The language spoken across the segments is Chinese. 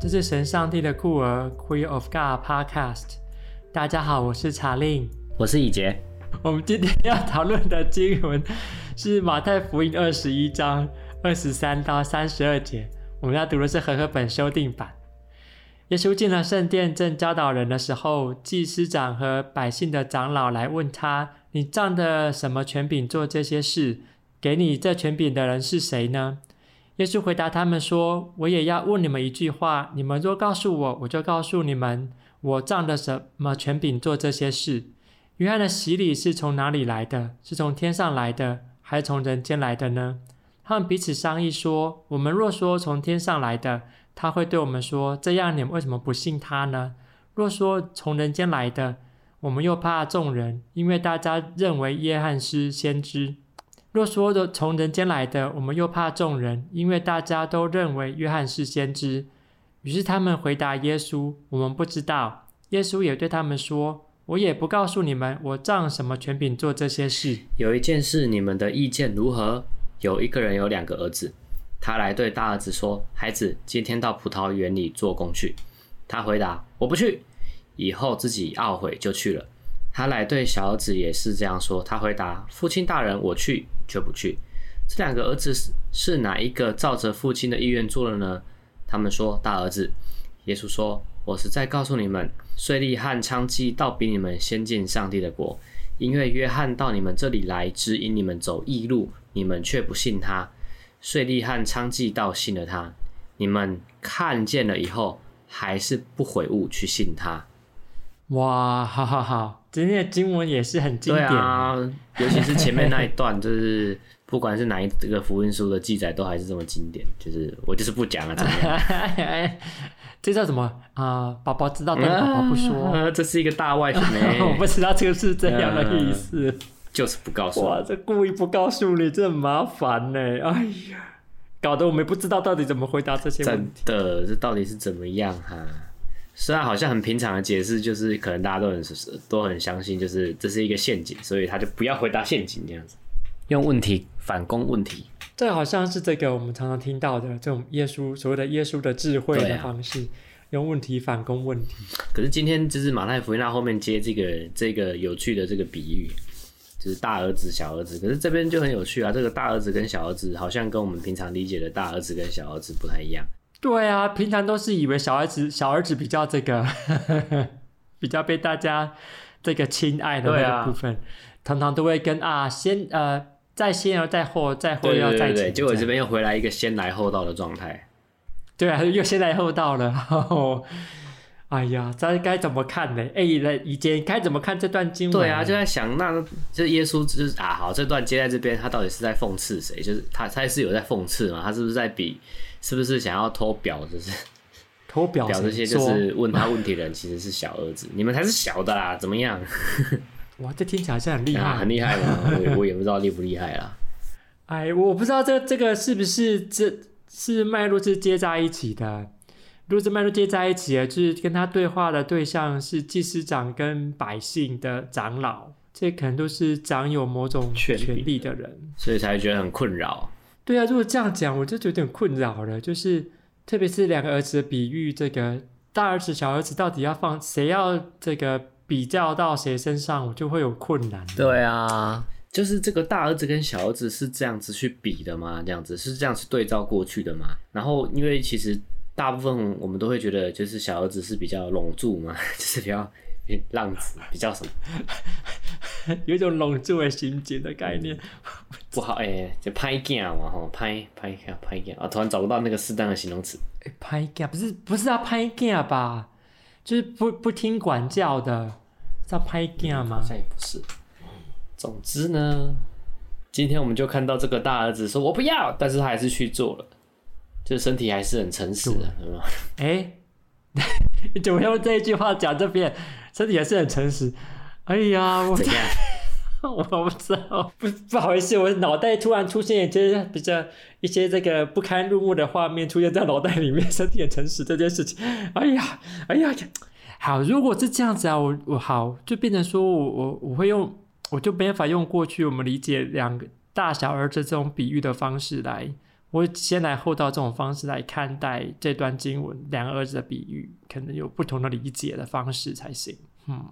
这是神上帝的酷儿 （Queen of God Podcast。大家好，我是查令，我是以杰。我们今天要讨论的经文是马太福音二十一章二十三到三十二节。我们要读的是和合本修订版。耶稣进了圣殿，正教导人的时候，祭司长和百姓的长老来问他：“你仗着什么权柄做这些事？给你这权柄的人是谁呢？”耶稣回答他们说：“我也要问你们一句话，你们若告诉我，我就告诉你们，我仗着什么权柄做这些事。约翰的洗礼是从哪里来的？是从天上来的，还是从人间来的呢？”他们彼此商议说：“我们若说从天上来的，他会对我们说：这样你们为什么不信他呢？若说从人间来的，我们又怕众人，因为大家认为约翰是先知。”若说的从人间来的，我们又怕众人，因为大家都认为约翰是先知。于是他们回答耶稣：“我们不知道。”耶稣也对他们说：“我也不告诉你们，我仗什么权柄做这些事。有一件事，你们的意见如何？有一个人有两个儿子，他来对大儿子说：‘孩子，今天到葡萄园里做工去。’他回答：‘我不去。’以后自己懊悔就去了。他来对小儿子也是这样说，他回答：‘父亲大人，我去。’却不去。这两个儿子是是哪一个照着父亲的意愿做了呢？他们说大儿子。耶稣说：“我实在告诉你们，税吏和娼妓倒比你们先进上帝的国，因为约翰到你们这里来指引你们走义路，你们却不信他；税吏和娼妓倒信了他，你们看见了以后还是不悔悟去信他。”哇，好好好。今天的经文也是很经典，对啊，尤其是前面那一段，就是不管是哪一个福音书的记载，都还是这么经典。就是我就是不讲了，怎么样？这叫什么啊？宝、呃、宝知道，但宝宝不说、啊。这是一个大外宣，我不知道这个是这样的意思，嗯、就是不告诉。哇，这故意不告诉你，这很麻烦呢。哎呀，搞得我们不知道到底怎么回答这些问题。真的，这到底是怎么样哈？虽然好像很平常的解释，就是可能大家都很都很相信，就是这是一个陷阱，所以他就不要回答陷阱这样子，用问题反攻问题。这好像是这个我们常常听到的这种耶稣所谓的耶稣的智慧的方式，啊、用问题反攻问题。可是今天就是马太福音那后面接这个这个有趣的这个比喻，就是大儿子小儿子。可是这边就很有趣啊，这个大儿子跟小儿子好像跟我们平常理解的大儿子跟小儿子不太一样。对啊，平常都是以为小孩子小儿子比较这个，比较被大家这个亲爱的那个部分，啊、常常都会跟啊先呃在先而再后，再后又要再前。结果这边又回来一个先来后到的状态。对啊，又先来后到了。哎呀，这该怎么看呢？哎，以前该怎么看这段经文？对啊，就在想，那这耶稣就是啊，好，这段接在这边，他到底是在讽刺谁？就是他，他是有在讽刺嘛？他是不是在比？是不是想要偷表？就是偷表，表这些就是问他问题的人其实是小儿子，你们才是小的啦，怎么样？哇，这听起来好像很厉害，啊，很厉害吗？我我也不知道厉不厉害啦。哎，我不知道这这个是不是这是脉络是接在一起的。如果这脉络接在一起的，就是跟他对话的对象是祭司长跟百姓的长老，这可能都是长有某种权力的人，所以才觉得很困扰。对啊，如果这样讲，我就有点困扰了。就是特别是两个儿子的比喻，这个大儿子、小儿子到底要放谁要这个比较到谁身上，我就会有困难。对啊，就是这个大儿子跟小儿子是这样子去比的吗？这样子是这样子对照过去的吗？然后因为其实。大部分我们都会觉得，就是小儿子是比较笼住嘛，就是比较浪子，比较什么，有一种笼住的心结的概念。不好哎、欸，就歹囝嘛吼，歹歹囝歹囝啊！突然找不到那个适当的形容词。歹囝不是不是啊，歹囝吧？就是不不听管教的，叫歹囝吗？好像也不是。总之呢，今天我们就看到这个大儿子说：“我不要”，但是他还是去做了。就身体还是很诚实的，是吗？哎，你 怎么用这一句话讲这边？身体还是很诚实。哎呀，我怎样？我不知道，不不好意思，我脑袋突然出现一些比较一些这个不堪入目的画面出现在脑袋里面。身体很诚实这件事情，哎呀，哎呀，好，如果是这样子啊，我我好就变成说我我我会用，我就没法用过去我们理解两个大小儿子这种比喻的方式来。我先来后到这种方式来看待这段经文，两个儿子的比喻，可能有不同的理解的方式才行。嗯，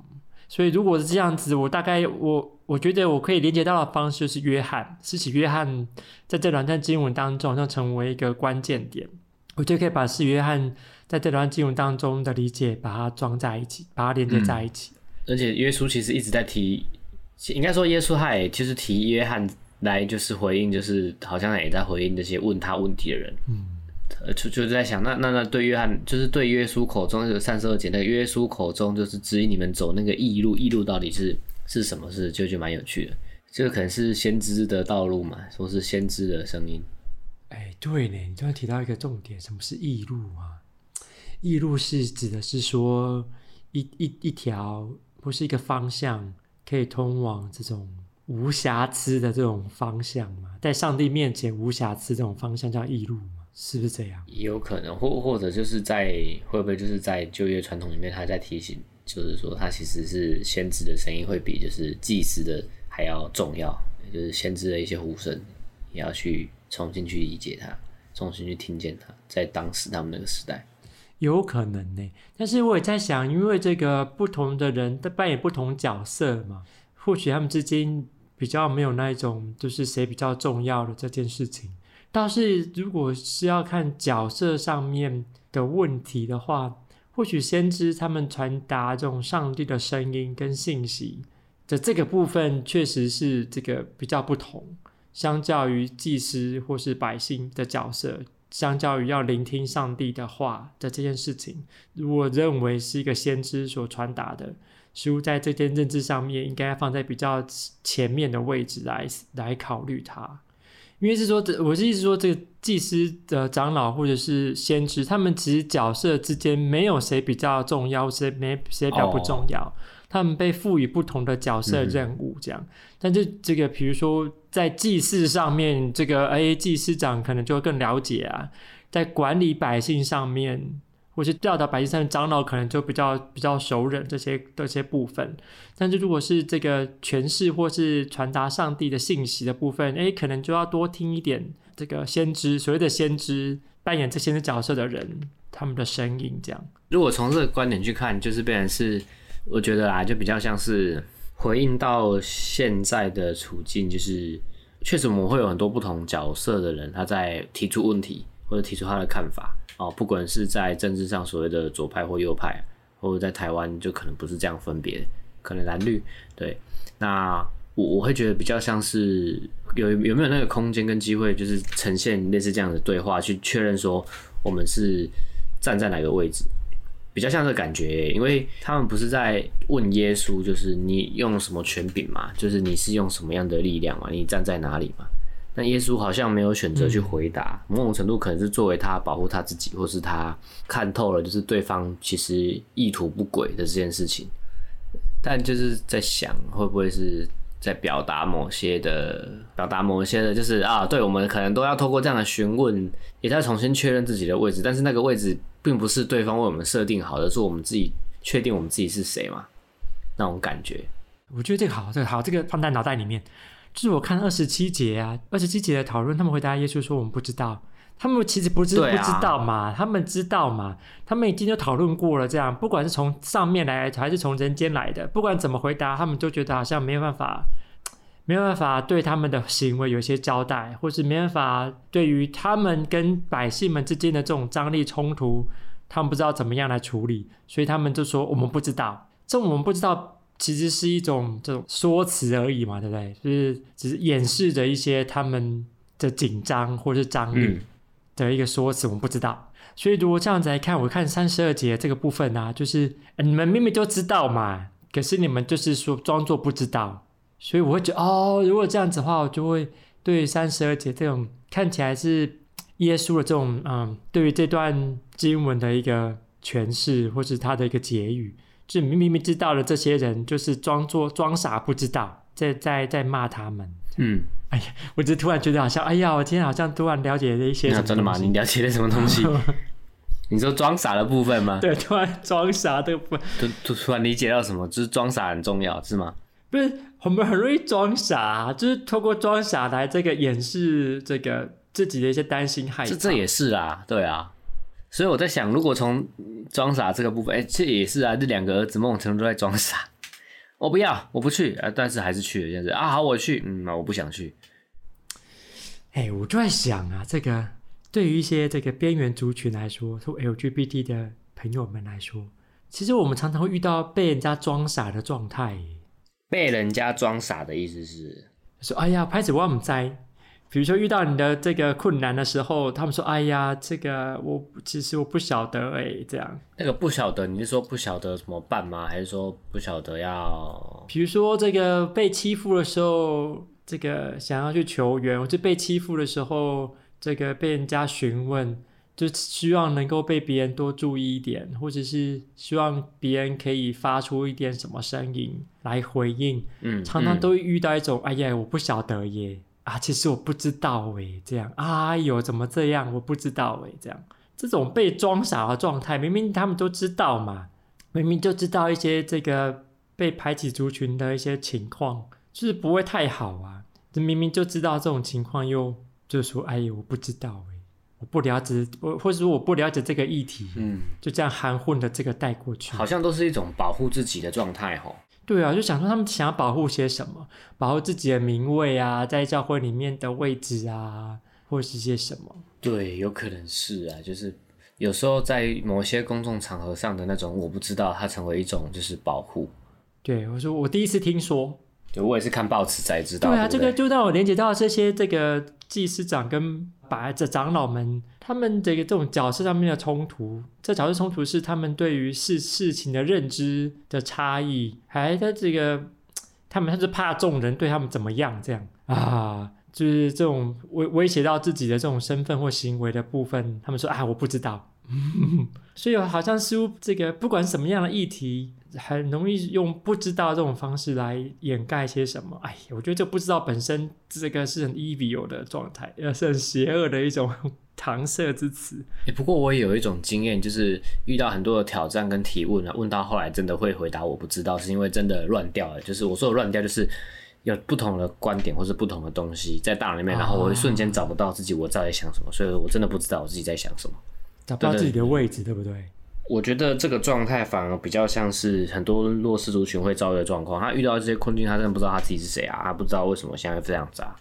所以如果是这样子，我大概我我觉得我可以连接到的方式就是约翰，使徒约翰在这两段经文当中，好像成为一个关键点，我就可以把是约翰在这段经文当中的理解，把它装在一起，把它连接在一起。嗯、而且耶稣其实一直在提，应该说耶稣他也就是提约翰。来就是回应，就是好像也在回应这些问他问题的人，嗯，呃就就在想，那那那对约翰，就是对耶稣口中有三十二节，那个约书口中就是指引你们走那个异路，异路到底是是什么事，就就蛮有趣的，这个可能是先知的道路嘛，说是先知的声音。哎，对呢，你突然提到一个重点，什么是异路啊？异路是指的是说一一一条，不是一个方向，可以通往这种。无瑕疵的这种方向嘛，在上帝面前无瑕疵这种方向叫异路，是不是这样？也有可能，或或者就是在会不会就是在就业传统里面，他在提醒，就是说他其实是先知的声音会比就是祭司的还要重要，就是先知的一些呼声也要去重新去理解他，重新去听见他，在当时他们那个时代，有可能呢。但是我也在想，因为这个不同的人在扮演不同角色嘛，或许他们之间。比较没有那一种，就是谁比较重要的这件事情。倒是如果是要看角色上面的问题的话，或许先知他们传达这种上帝的声音跟信息的这个部分，确实是这个比较不同。相较于祭司或是百姓的角色，相较于要聆听上帝的话的这件事情，如果认为是一个先知所传达的。书在这件认知上面，应该放在比较前面的位置来来考虑它，因为是说，我是意思说，这个祭司的长老或者是先知，他们其实角色之间没有谁比较重要，谁没谁比较不重要，oh. 他们被赋予不同的角色任务，这样。嗯、但是这个，比如说在祭祀上面，这个哎，祭司长可能就会更了解啊，在管理百姓上面。或是教导百姓上的长老可能就比较比较熟稔这些这些部分，但是如果是这个诠释或是传达上帝的信息的部分，诶，可能就要多听一点这个先知，所谓的先知扮演这些角色的人他们的声音，这样。如果从这个观点去看，就是变成是，我觉得啊，就比较像是回应到现在的处境，就是确实我们会有很多不同角色的人，他在提出问题或者提出他的看法。哦，不管是在政治上所谓的左派或右派，或者在台湾就可能不是这样分别，可能蓝绿。对，那我我会觉得比较像是有有没有那个空间跟机会，就是呈现类似这样的对话，去确认说我们是站在哪个位置，比较像这感觉，因为他们不是在问耶稣，就是你用什么权柄嘛，就是你是用什么样的力量嘛，你站在哪里嘛。但耶稣好像没有选择去回答，某种程度可能是作为他保护他自己，或是他看透了，就是对方其实意图不轨的这件事情。但就是在想，会不会是在表达某些的，表达某些的，就是啊，对，我们可能都要透过这样的询问，也在重新确认自己的位置。但是那个位置并不是对方为我们设定好的，是我们自己确定我们自己是谁嘛？那种感觉。我觉得这个好，这个好，这个放在脑袋里面。就是我看二十七节啊，二十七节的讨论，他们回答耶稣说：“我们不知道。”他们其实不是不知道嘛，啊、他们知道嘛，他们已经就讨论过了。这样，不管是从上面来还是从人间来的，不管怎么回答，他们都觉得好像没有办法，没有办法对他们的行为有一些交代，或是没办法对于他们跟百姓们之间的这种张力冲突，他们不知道怎么样来处理，所以他们就说：“我们不知道。”这我们不知道。其实是一种这种说辞而已嘛，对不对？就是只是掩饰着一些他们的紧张或者是张力的一个说辞，我们不知道。所以如果这样子来看，我看三十二节这个部分啊，就是你们明明就知道嘛，可是你们就是说装作不知道。所以我会觉得，哦，如果这样子的话，我就会对三十二节这种看起来是耶稣的这种，嗯，对于这段经文的一个诠释，或是他的一个结语。就明明明知道了，这些人就是装作装傻不知道，在在在骂他们。嗯，哎呀，我就突然觉得好像，哎呀，我今天好像突然了解了一些。那真的吗？你了解了什么东西？你说装傻的部分吗？对，突然装傻的部分，突突突然理解到什么？就是装傻很重要，是吗？不是，我们很容易装傻，就是透过装傻来这个掩饰这个自己的一些担心害怕。这这也是啊，对啊。所以我在想，如果从装傻这个部分，哎、欸，这也是啊，这两个儿子某种程度都在装傻。我不要，我不去啊，但是还是去了，这样子啊，好，我去，嗯，我不想去。哎、欸，我就在想啊，这个对于一些这个边缘族群来说，说 LGBT 的朋友们来说，其实我们常常会遇到被人家装傻的状态。被人家装傻的意思是说，哎呀，拍子我们在。比如说遇到你的这个困难的时候，他们说：“哎呀，这个我其实我不晓得哎、欸，这样。”那个不晓得，你是说不晓得怎么办吗？还是说不晓得要？比如说这个被欺负的时候，这个想要去求援，或者被欺负的时候，这个被人家询问，就希望能够被别人多注意一点，或者是希望别人可以发出一点什么声音来回应。嗯，常常都会遇到一种：“嗯、哎呀，我不晓得耶。”啊，其实我不知道诶，这样，哎呦，怎么这样？我不知道诶，这样，这种被装傻的状态，明明他们都知道嘛，明明就知道一些这个被排挤族群的一些情况，就是不会太好啊。这明明就知道这种情况，又就说，哎呦，我不知道诶，我不了解，我或者说我不了解这个议题，嗯，就这样含混的这个带过去，好像都是一种保护自己的状态吼。对啊，就想说他们想要保护些什么，保护自己的名位啊，在教会里面的位置啊，或是些什么？对，有可能是啊，就是有时候在某些公众场合上的那种，我不知道它成为一种就是保护。对，我说我第一次听说，对，我也是看报纸才知道。对啊，对对这个就让我连接到这些这个祭司长跟。白这长老们他们这个这种角色上面的冲突，这角色冲突是他们对于事事情的认知的差异，还在这个他们他是怕众人对他们怎么样这样啊，就是这种威威胁到自己的这种身份或行为的部分，他们说啊我不知道，所以好像似乎这个不管什么样的议题。很容易用不知道这种方式来掩盖些什么。哎，我觉得这不知道本身这个是很 evil 的状态，也是很邪恶的一种 搪塞之词。欸，不过我也有一种经验，就是遇到很多的挑战跟提问啊，问到后来真的会回答我不知道，是因为真的乱掉了。就是我说的乱掉，就是有不同的观点或是不同的东西在大脑里面，然后我会瞬间找不到自己我到底想什么，所以我真的不知道我自己在想什么，找不到自己的位置，对不对？我觉得这个状态反而比较像是很多弱势族群会遭遇的状况。他遇到这些困境，他真的不知道他自己是谁啊，他不知道为什么现在会这样子啊。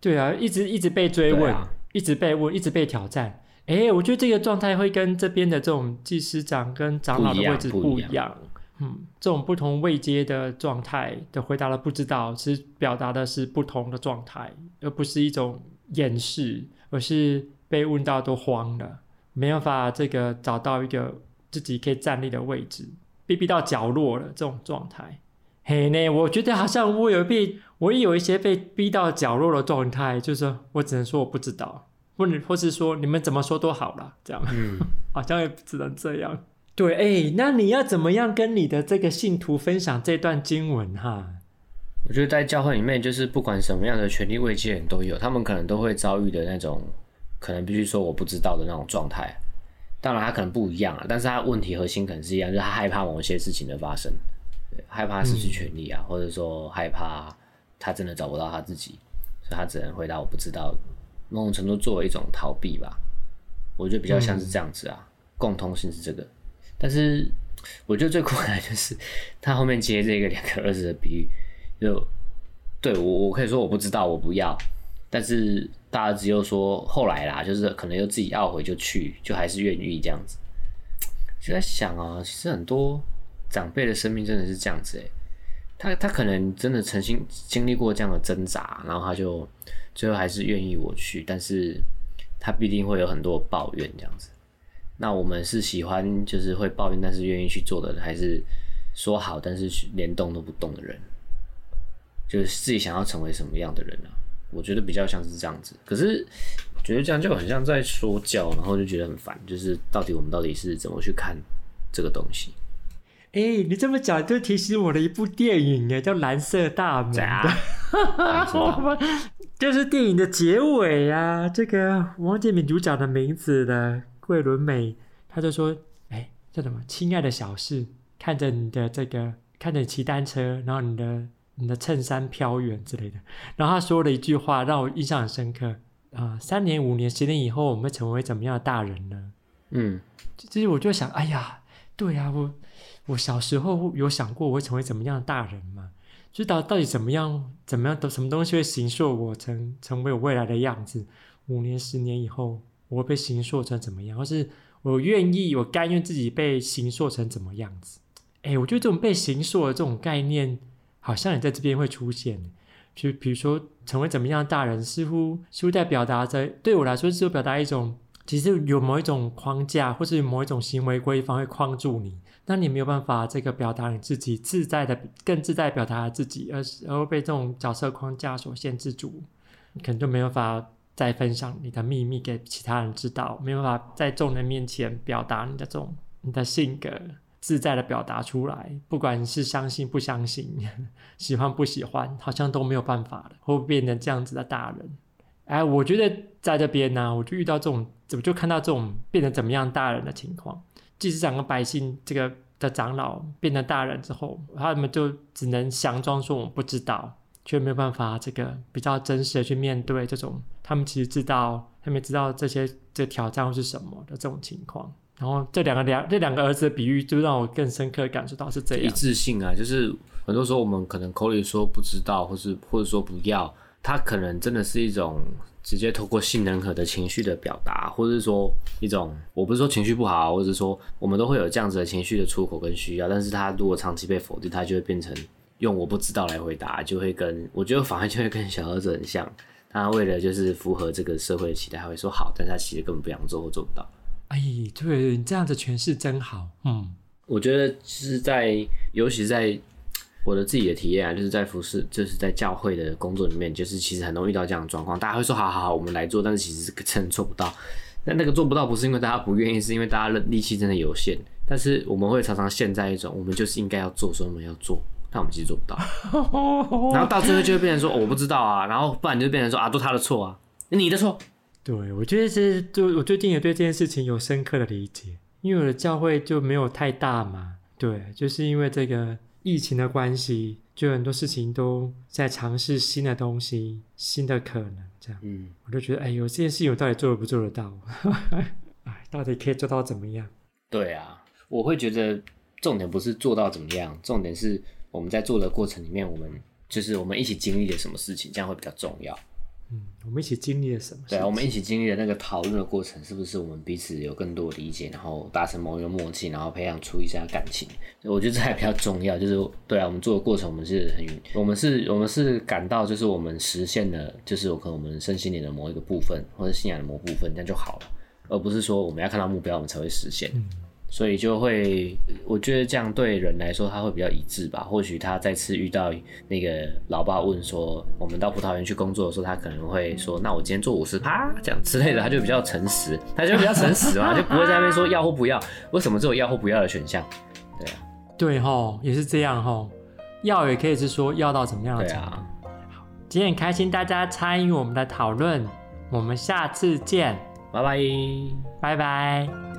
对啊，一直一直被追问，啊、一直被问，一直被挑战。哎，我觉得这个状态会跟这边的这种祭司长跟长老的位置不一样。一样嗯，这种不同位阶的状态的回答了不知道，其实表达的是不同的状态，而不是一种掩饰，而是被问到都慌了，没办法这个找到一个。自己可以站立的位置，被逼到角落了，这种状态，嘿呢，我觉得好像我有被，我也有一些被逼到角落的状态，就是我只能说我不知道，或者或是说你们怎么说都好了，这样，嗯，好像也只能这样。对，哎、欸，那你要怎么样跟你的这个信徒分享这段经文哈？我觉得在教会里面，就是不管什么样的权力位阶人都有，他们可能都会遭遇的那种，可能必须说我不知道的那种状态。当然，他可能不一样啊，但是他问题核心可能是一样，就是他害怕某些事情的发生，害怕失去权利啊，嗯、或者说害怕他真的找不到他自己，所以他只能回答我不知道，某种程度作为一种逃避吧。我觉得比较像是这样子啊，嗯、共通性是这个。但是我觉得最困难就是他后面接这个两个儿子的比喻，就对我我可以说我不知道，我不要。但是大家只有说后来啦，就是可能又自己懊悔就去，就还是愿意这样子。就在想啊，其实很多长辈的生命真的是这样子诶，他他可能真的曾经经历过这样的挣扎，然后他就最后还是愿意我去，但是他必定会有很多抱怨这样子。那我们是喜欢就是会抱怨但是愿意去做的，还是说好但是连动都不动的人？就是自己想要成为什么样的人呢？我觉得比较像是这样子，可是我觉得这样就很像在说教，然后就觉得很烦。就是到底我们到底是怎么去看这个东西？哎、欸，你这么讲就提醒我的一部电影哎，叫《蓝色大门》的，就是电影的结尾啊。这个我忘记女主角的名字的，桂纶镁，他就说：“哎、欸，叫什么？亲爱的小事，看着你的这个，看着你骑单车，然后你的。”你的衬衫飘远之类的，然后他说了一句话让我印象很深刻。啊、呃，三年、五年、十年以后，我们会成为怎么样的大人呢？嗯，其实我就想，哎呀，对呀、啊，我我小时候有想过我会成为怎么样的大人吗？就到到底怎么样，怎么样的什么东西会形塑我成成为我未来的样子？五年、十年以后，我会被形塑成怎么样？或是我愿意，我甘愿自己被形塑成怎么样子？哎，我觉得这种被形塑的这种概念，好像也在这边会出现。就比如说，成为怎么样的大人，似乎似乎在表达着，对我来说，是表达一种，其实有某一种框架，或是某一种行为规范会框住你，那你没有办法这个表达你自己自在的、更自在表达自己，而是而被这种角色框架所限制住，你可能就没有法再分享你的秘密给其他人知道，没有办法在众人面前表达你的这种你的性格。自在的表达出来，不管是相信不相信，喜欢不喜欢，好像都没有办法了，会变成这样子的大人。哎，我觉得在这边呢、我就遇到这种，怎么就看到这种变成怎么样大人的情况。即使长个百姓这个的长老变成大人之后，他们就只能佯装说我们不知道，却没有办法这个比较真实的去面对这种他们其实知道，他们知道这些这挑战是什么的这种情况。然后这两个两这两个儿子的比喻，就让我更深刻感受到是这样一致性啊，就是很多时候我们可能口里说不知道，或是或者说不要，他可能真的是一种直接透过性能和的情绪的表达，或者是说一种我不是说情绪不好，或者说我们都会有这样子的情绪的出口跟需要，但是他如果长期被否定，他就会变成用我不知道来回答，就会跟我觉得反而就会跟小儿子很像，他为了就是符合这个社会的期待，他会说好，但他其实根本不想做或做不到。哎，对，你这样子诠释真好。嗯，我觉得是在，尤其是在我的自己的体验啊，就是在服侍，就是在教会的工作里面，就是其实很容易遇到这样的状况。大家会说，好好好，我们来做，但是其实是真的做不到。但那个做不到，不是因为大家不愿意，是因为大家的力气真的有限。但是我们会常常陷在一种，我们就是应该要做，所以我们要做，但我们其实做不到。然后到最后就会变成说，哦，我不知道啊，然后不然就变成说，啊，都他的错啊，你的错。对，我觉得是，就我最近也对这件事情有深刻的理解，因为我的教会就没有太大嘛，对，就是因为这个疫情的关系，就很多事情都在尝试新的东西、新的可能，这样，嗯，我就觉得，哎呦，这件事情我到底做得不做得到？哎，到底可以做到怎么样？对啊，我会觉得重点不是做到怎么样，重点是我们在做的过程里面，我们就是我们一起经历了什么事情，这样会比较重要。嗯，我们一起经历了什么？对啊，我们一起经历了那个讨论的过程，是不是我们彼此有更多的理解，然后达成某一个默契，然后培养出一下感情？我觉得这还比较重要。就是对啊，我们做的过程，我们是很，我们是，我们是感到，就是我们实现了，就是有可能我们身心里的某一个部分，或者信仰的某部分，这样就好了，而不是说我们要看到目标，我们才会实现。嗯所以就会，我觉得这样对人来说他会比较一致吧。或许他再次遇到那个老爸问说，我们到葡萄园去工作的时候，他可能会说，那我今天做五十趴这样之类的，他就比较诚实，他就比较诚实嘛，就不会在那边说要或不要。为什么只有要或不要的选项？对啊，对吼，也是这样吼，要也可以是说要到怎么样的程度。对啊，今天很开心大家参与我们的讨论，我们下次见，拜拜，拜拜。